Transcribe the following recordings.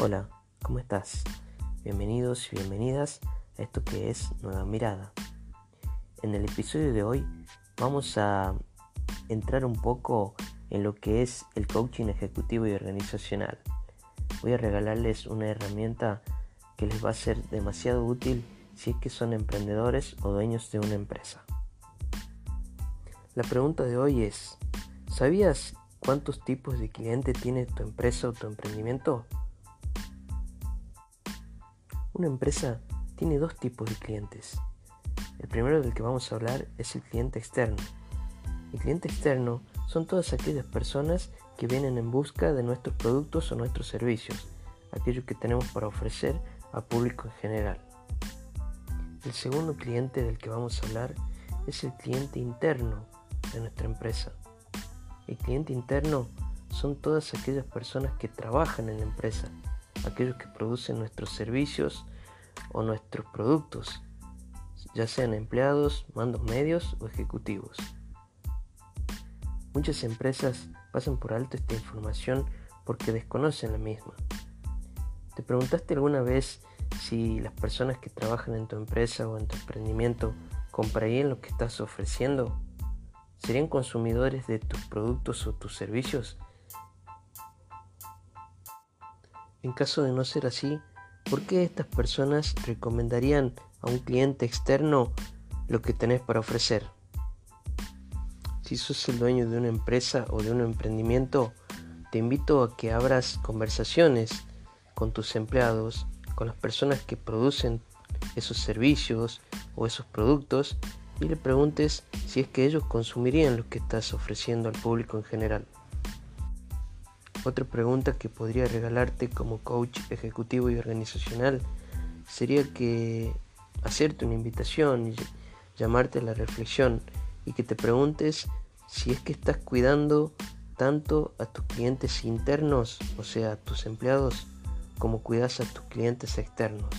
Hola, ¿cómo estás? Bienvenidos y bienvenidas a esto que es Nueva Mirada. En el episodio de hoy vamos a entrar un poco en lo que es el coaching ejecutivo y organizacional. Voy a regalarles una herramienta que les va a ser demasiado útil si es que son emprendedores o dueños de una empresa. La pregunta de hoy es, ¿sabías cuántos tipos de cliente tiene tu empresa o tu emprendimiento? Una empresa tiene dos tipos de clientes. El primero del que vamos a hablar es el cliente externo. El cliente externo son todas aquellas personas que vienen en busca de nuestros productos o nuestros servicios, aquellos que tenemos para ofrecer al público en general. El segundo cliente del que vamos a hablar es el cliente interno de nuestra empresa. El cliente interno son todas aquellas personas que trabajan en la empresa, aquellos que producen nuestros servicios o nuestros productos, ya sean empleados, mandos medios o ejecutivos. Muchas empresas pasan por alto esta información porque desconocen la misma. ¿Te preguntaste alguna vez si las personas que trabajan en tu empresa o en tu emprendimiento comprarían lo que estás ofreciendo? ¿Serían consumidores de tus productos o tus servicios? En caso de no ser así, ¿por qué estas personas recomendarían a un cliente externo lo que tenés para ofrecer? Si sos el dueño de una empresa o de un emprendimiento, te invito a que abras conversaciones con tus empleados, con las personas que producen esos servicios o esos productos y le preguntes si es que ellos consumirían lo que estás ofreciendo al público en general. Otra pregunta que podría regalarte como coach ejecutivo y organizacional sería que hacerte una invitación y llamarte a la reflexión y que te preguntes si es que estás cuidando tanto a tus clientes internos, o sea, a tus empleados, como cuidas a tus clientes externos,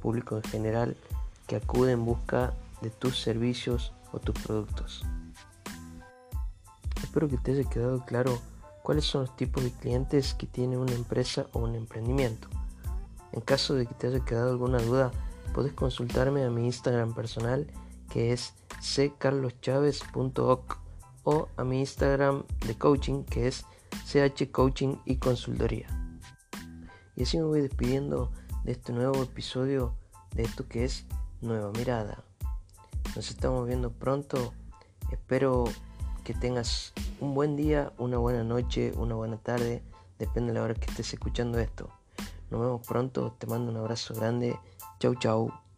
público en general que acude en busca de tus servicios o tus productos. Espero que te haya quedado claro cuáles son los tipos de clientes que tiene una empresa o un emprendimiento. En caso de que te haya quedado alguna duda, puedes consultarme a mi Instagram personal que es ccarloschavez.oc o a mi Instagram de coaching que es chcoaching y consultoría. Y así me voy despidiendo de este nuevo episodio de esto que es Nueva Mirada. Nos estamos viendo pronto. Espero que tengas un buen día, una buena noche, una buena tarde. Depende de la hora que estés escuchando esto. Nos vemos pronto. Te mando un abrazo grande. Chau, chau.